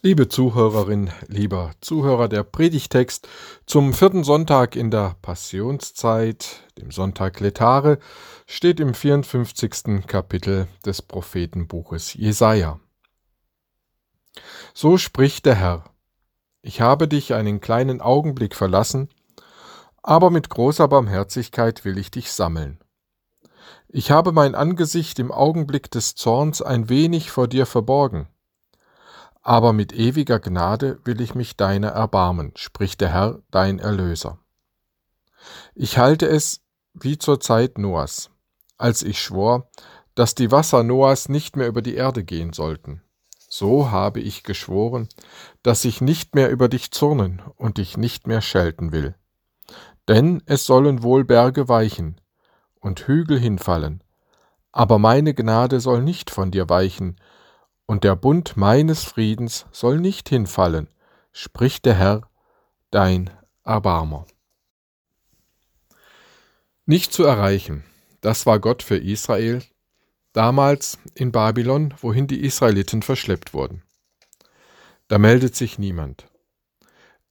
Liebe Zuhörerin, lieber Zuhörer, der Predigtext zum vierten Sonntag in der Passionszeit, dem Sonntag Letare, steht im 54. Kapitel des Prophetenbuches Jesaja. So spricht der Herr: Ich habe dich einen kleinen Augenblick verlassen, aber mit großer Barmherzigkeit will ich dich sammeln. Ich habe mein Angesicht im Augenblick des Zorns ein wenig vor dir verborgen aber mit ewiger Gnade will ich mich deiner erbarmen, spricht der Herr, dein Erlöser. Ich halte es wie zur Zeit Noahs, als ich schwor, dass die Wasser Noahs nicht mehr über die Erde gehen sollten. So habe ich geschworen, dass ich nicht mehr über dich zürnen und dich nicht mehr schelten will. Denn es sollen wohl Berge weichen und Hügel hinfallen, aber meine Gnade soll nicht von dir weichen, und der Bund meines Friedens soll nicht hinfallen, spricht der Herr, dein Erbarmer. Nicht zu erreichen, das war Gott für Israel, damals in Babylon, wohin die Israeliten verschleppt wurden. Da meldet sich niemand.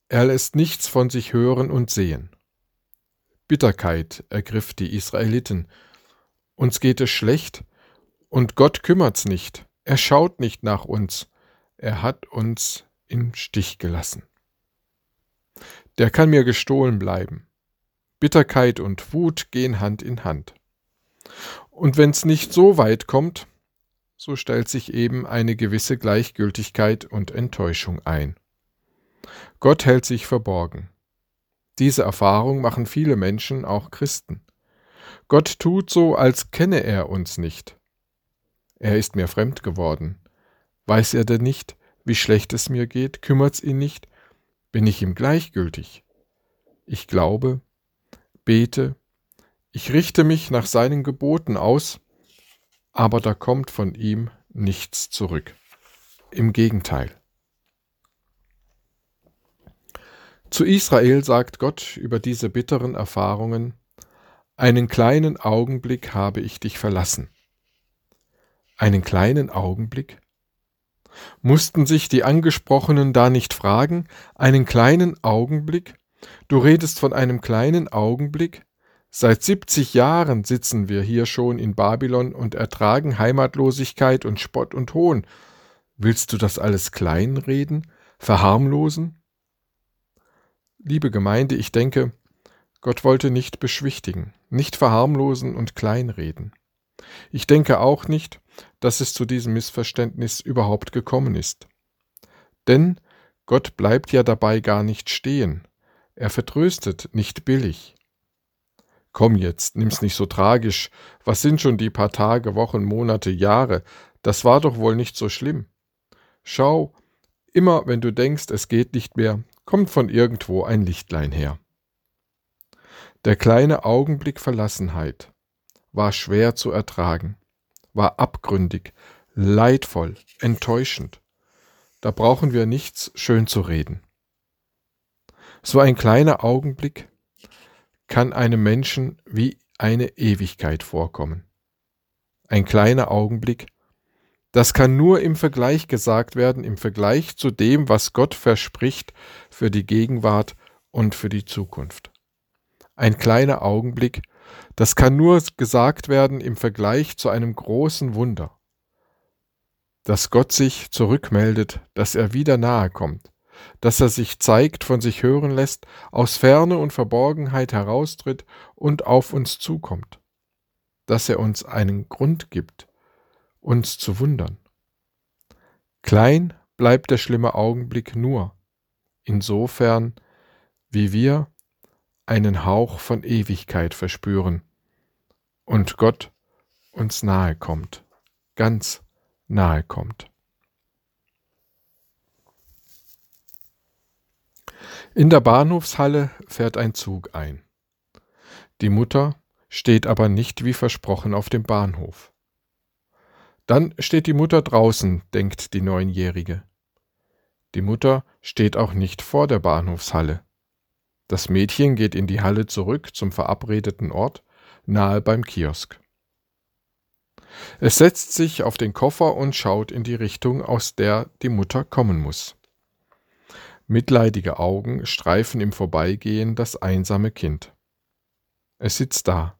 Er lässt nichts von sich hören und sehen. Bitterkeit ergriff die Israeliten. Uns geht es schlecht, und Gott kümmert's nicht. Er schaut nicht nach uns, er hat uns im Stich gelassen. Der kann mir gestohlen bleiben. Bitterkeit und Wut gehen Hand in Hand. Und wenn's nicht so weit kommt, so stellt sich eben eine gewisse Gleichgültigkeit und Enttäuschung ein. Gott hält sich verborgen. Diese Erfahrung machen viele Menschen, auch Christen. Gott tut so, als kenne er uns nicht. Er ist mir fremd geworden. Weiß er denn nicht, wie schlecht es mir geht? Kümmert's ihn nicht? Bin ich ihm gleichgültig? Ich glaube, bete, ich richte mich nach seinen Geboten aus, aber da kommt von ihm nichts zurück. Im Gegenteil. Zu Israel sagt Gott über diese bitteren Erfahrungen, einen kleinen Augenblick habe ich dich verlassen. Einen kleinen Augenblick? Mussten sich die Angesprochenen da nicht fragen, einen kleinen Augenblick? Du redest von einem kleinen Augenblick? Seit 70 Jahren sitzen wir hier schon in Babylon und ertragen Heimatlosigkeit und Spott und Hohn. Willst du das alles kleinreden, verharmlosen? Liebe Gemeinde, ich denke, Gott wollte nicht beschwichtigen, nicht verharmlosen und kleinreden. Ich denke auch nicht, dass es zu diesem Missverständnis überhaupt gekommen ist. Denn Gott bleibt ja dabei gar nicht stehen. Er vertröstet nicht billig. Komm jetzt, nimm's nicht so tragisch. Was sind schon die paar Tage, Wochen, Monate, Jahre? Das war doch wohl nicht so schlimm. Schau, immer wenn du denkst, es geht nicht mehr, kommt von irgendwo ein Lichtlein her. Der kleine Augenblick Verlassenheit war schwer zu ertragen war abgründig, leidvoll, enttäuschend. Da brauchen wir nichts schön zu reden. So ein kleiner Augenblick kann einem Menschen wie eine Ewigkeit vorkommen. Ein kleiner Augenblick, das kann nur im Vergleich gesagt werden, im Vergleich zu dem, was Gott verspricht für die Gegenwart und für die Zukunft. Ein kleiner Augenblick, das kann nur gesagt werden im Vergleich zu einem großen Wunder, dass Gott sich zurückmeldet, dass er wieder nahe kommt, dass er sich zeigt, von sich hören lässt, aus Ferne und Verborgenheit heraustritt und auf uns zukommt, dass er uns einen Grund gibt, uns zu wundern. Klein bleibt der schlimme Augenblick nur, insofern, wie wir einen Hauch von Ewigkeit verspüren und Gott uns nahe kommt, ganz nahe kommt. In der Bahnhofshalle fährt ein Zug ein. Die Mutter steht aber nicht wie versprochen auf dem Bahnhof. Dann steht die Mutter draußen, denkt die Neunjährige. Die Mutter steht auch nicht vor der Bahnhofshalle. Das Mädchen geht in die Halle zurück zum verabredeten Ort, nahe beim Kiosk. Es setzt sich auf den Koffer und schaut in die Richtung, aus der die Mutter kommen muss. Mitleidige Augen streifen im Vorbeigehen das einsame Kind. Es sitzt da.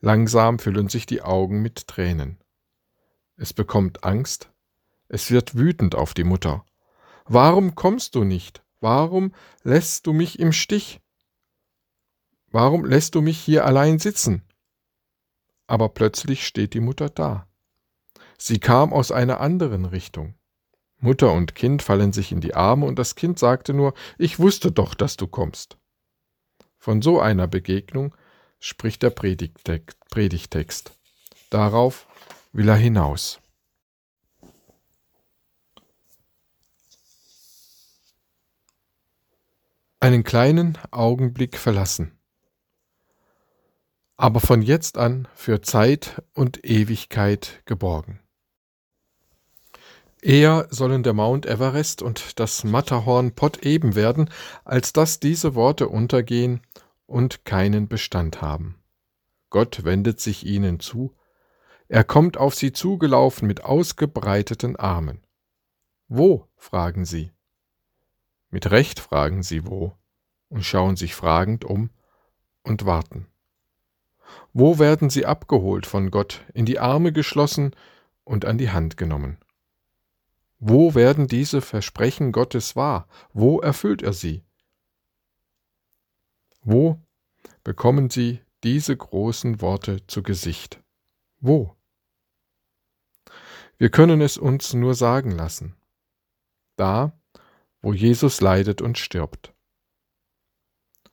Langsam füllen sich die Augen mit Tränen. Es bekommt Angst, es wird wütend auf die Mutter. Warum kommst du nicht? Warum lässt du mich im Stich? Warum lässt du mich hier allein sitzen? Aber plötzlich steht die Mutter da. Sie kam aus einer anderen Richtung. Mutter und Kind fallen sich in die Arme und das Kind sagte nur, ich wusste doch, dass du kommst. Von so einer Begegnung spricht der Predigtext. Darauf will er hinaus. Einen kleinen Augenblick verlassen aber von jetzt an für Zeit und Ewigkeit geborgen. Eher sollen der Mount Everest und das Matterhorn Pott eben werden, als dass diese Worte untergehen und keinen Bestand haben. Gott wendet sich ihnen zu, er kommt auf sie zugelaufen mit ausgebreiteten Armen. Wo? fragen sie. Mit Recht fragen sie wo und schauen sich fragend um und warten. Wo werden sie abgeholt von Gott, in die Arme geschlossen und an die Hand genommen? Wo werden diese Versprechen Gottes wahr? Wo erfüllt er sie? Wo bekommen sie diese großen Worte zu Gesicht? Wo? Wir können es uns nur sagen lassen. Da, wo Jesus leidet und stirbt.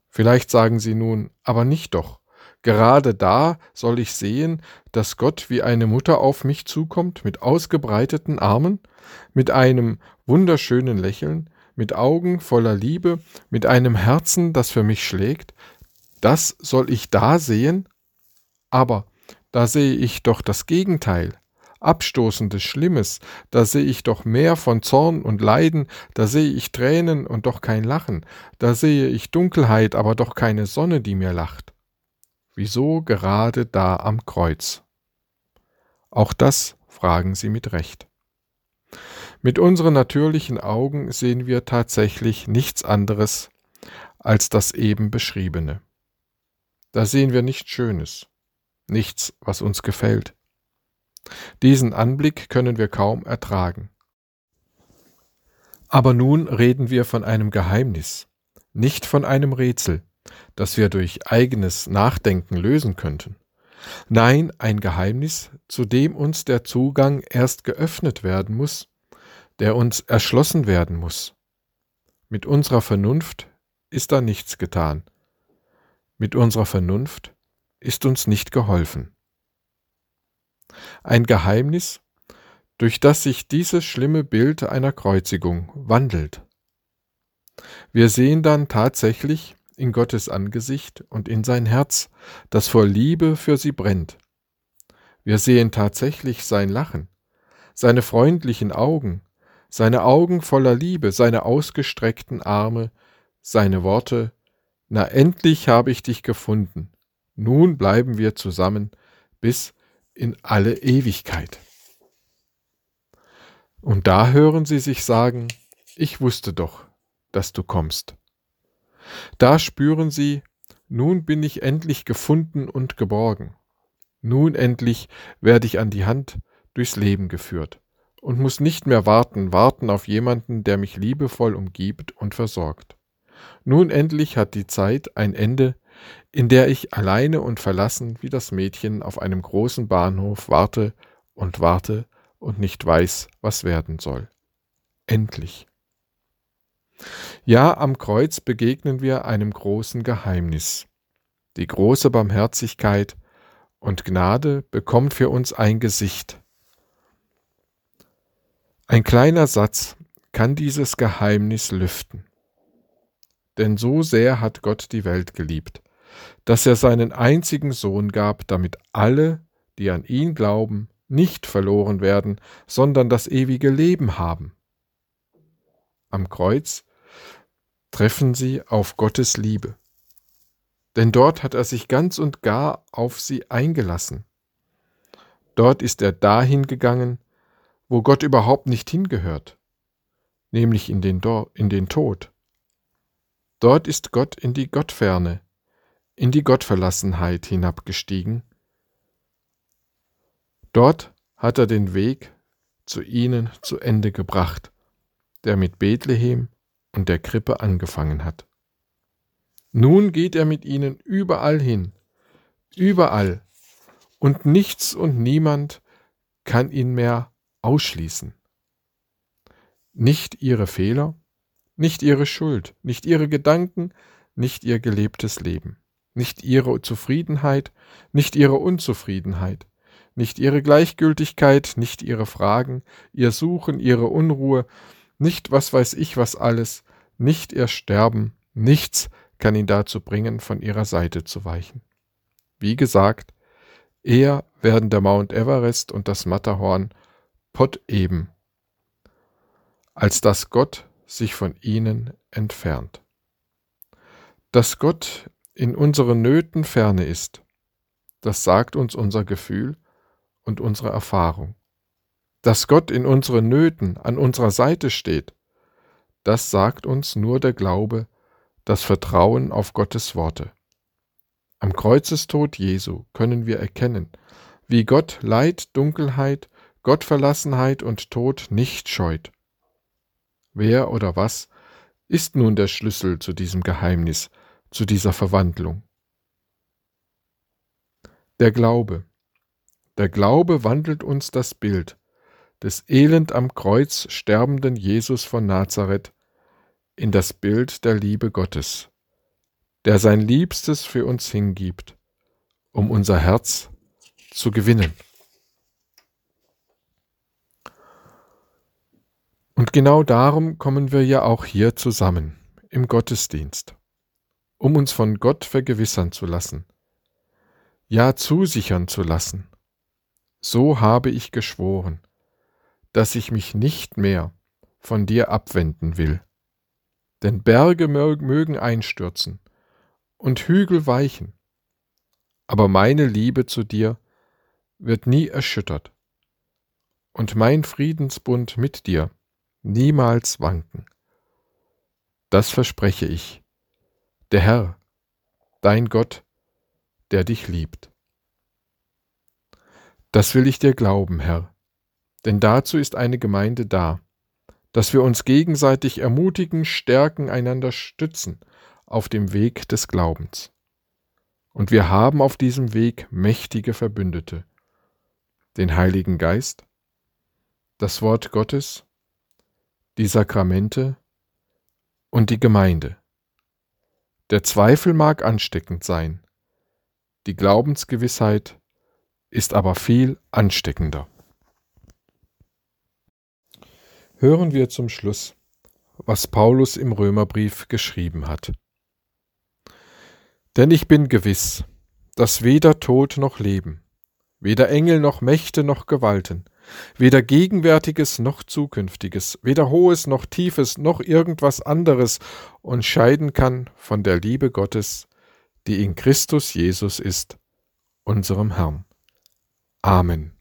Vielleicht sagen Sie nun, aber nicht doch. Gerade da soll ich sehen, dass Gott wie eine Mutter auf mich zukommt mit ausgebreiteten Armen, mit einem wunderschönen Lächeln, mit Augen voller Liebe, mit einem Herzen, das für mich schlägt. Das soll ich da sehen? Aber da sehe ich doch das Gegenteil. Abstoßendes, Schlimmes, da sehe ich doch mehr von Zorn und Leiden, da sehe ich Tränen und doch kein Lachen, da sehe ich Dunkelheit, aber doch keine Sonne, die mir lacht. Wieso gerade da am Kreuz? Auch das fragen sie mit Recht. Mit unseren natürlichen Augen sehen wir tatsächlich nichts anderes als das eben beschriebene. Da sehen wir nichts Schönes, nichts, was uns gefällt. Diesen Anblick können wir kaum ertragen. Aber nun reden wir von einem Geheimnis, nicht von einem Rätsel, das wir durch eigenes Nachdenken lösen könnten. Nein, ein Geheimnis, zu dem uns der Zugang erst geöffnet werden muss, der uns erschlossen werden muss. Mit unserer Vernunft ist da nichts getan. Mit unserer Vernunft ist uns nicht geholfen. Ein Geheimnis, durch das sich dieses schlimme Bild einer Kreuzigung wandelt. Wir sehen dann tatsächlich, in Gottes Angesicht und in sein Herz, das vor Liebe für sie brennt. Wir sehen tatsächlich sein Lachen, seine freundlichen Augen, seine Augen voller Liebe, seine ausgestreckten Arme, seine Worte, Na endlich habe ich dich gefunden, nun bleiben wir zusammen bis in alle Ewigkeit. Und da hören sie sich sagen, ich wusste doch, dass du kommst. Da spüren sie, nun bin ich endlich gefunden und geborgen. Nun endlich werde ich an die Hand durchs Leben geführt und muss nicht mehr warten, warten auf jemanden, der mich liebevoll umgibt und versorgt. Nun endlich hat die Zeit ein Ende, in der ich alleine und verlassen wie das Mädchen auf einem großen Bahnhof warte und warte und nicht weiß, was werden soll. Endlich. Ja, am Kreuz begegnen wir einem großen Geheimnis. Die große Barmherzigkeit und Gnade bekommt für uns ein Gesicht. Ein kleiner Satz kann dieses Geheimnis lüften. Denn so sehr hat Gott die Welt geliebt, dass er seinen einzigen Sohn gab, damit alle, die an ihn glauben, nicht verloren werden, sondern das ewige Leben haben. Am Kreuz treffen sie auf Gottes Liebe. Denn dort hat er sich ganz und gar auf sie eingelassen. Dort ist er dahin gegangen, wo Gott überhaupt nicht hingehört, nämlich in den, Do in den Tod. Dort ist Gott in die Gottferne, in die Gottverlassenheit hinabgestiegen. Dort hat er den Weg zu ihnen zu Ende gebracht, der mit Bethlehem und der Krippe angefangen hat. Nun geht er mit ihnen überall hin, überall, und nichts und niemand kann ihn mehr ausschließen. Nicht ihre Fehler, nicht ihre Schuld, nicht ihre Gedanken, nicht ihr gelebtes Leben, nicht ihre Zufriedenheit, nicht ihre Unzufriedenheit, nicht ihre Gleichgültigkeit, nicht ihre Fragen, ihr Suchen, ihre Unruhe, nicht was weiß ich was alles, nicht ihr Sterben, nichts kann ihn dazu bringen, von ihrer Seite zu weichen. Wie gesagt, eher werden der Mount Everest und das Matterhorn Pott eben, als dass Gott sich von ihnen entfernt. Dass Gott in unseren Nöten ferne ist, das sagt uns unser Gefühl und unsere Erfahrung. Dass Gott in unseren Nöten an unserer Seite steht, das sagt uns nur der Glaube, das Vertrauen auf Gottes Worte. Am Kreuzestod Jesu können wir erkennen, wie Gott Leid, Dunkelheit, Gottverlassenheit und Tod nicht scheut. Wer oder was ist nun der Schlüssel zu diesem Geheimnis, zu dieser Verwandlung? Der Glaube. Der Glaube wandelt uns das Bild des elend am Kreuz sterbenden Jesus von Nazareth in das Bild der Liebe Gottes, der sein Liebstes für uns hingibt, um unser Herz zu gewinnen. Und genau darum kommen wir ja auch hier zusammen im Gottesdienst, um uns von Gott vergewissern zu lassen, ja zusichern zu lassen. So habe ich geschworen, dass ich mich nicht mehr von dir abwenden will. Denn Berge mögen einstürzen, und Hügel weichen, aber meine Liebe zu dir wird nie erschüttert und mein Friedensbund mit dir niemals wanken. Das verspreche ich, der Herr, dein Gott, der dich liebt. Das will ich dir glauben, Herr, denn dazu ist eine Gemeinde da, dass wir uns gegenseitig ermutigen, stärken, einander stützen auf dem Weg des Glaubens. Und wir haben auf diesem Weg mächtige Verbündete, den Heiligen Geist, das Wort Gottes, die Sakramente und die Gemeinde. Der Zweifel mag ansteckend sein, die Glaubensgewissheit ist aber viel ansteckender. Hören wir zum Schluss, was Paulus im Römerbrief geschrieben hat. Denn ich bin gewiss, dass weder Tod noch Leben, weder Engel noch Mächte noch Gewalten, weder Gegenwärtiges noch Zukünftiges, weder Hohes noch Tiefes noch irgendwas anderes uns scheiden kann von der Liebe Gottes, die in Christus Jesus ist, unserem Herrn. Amen.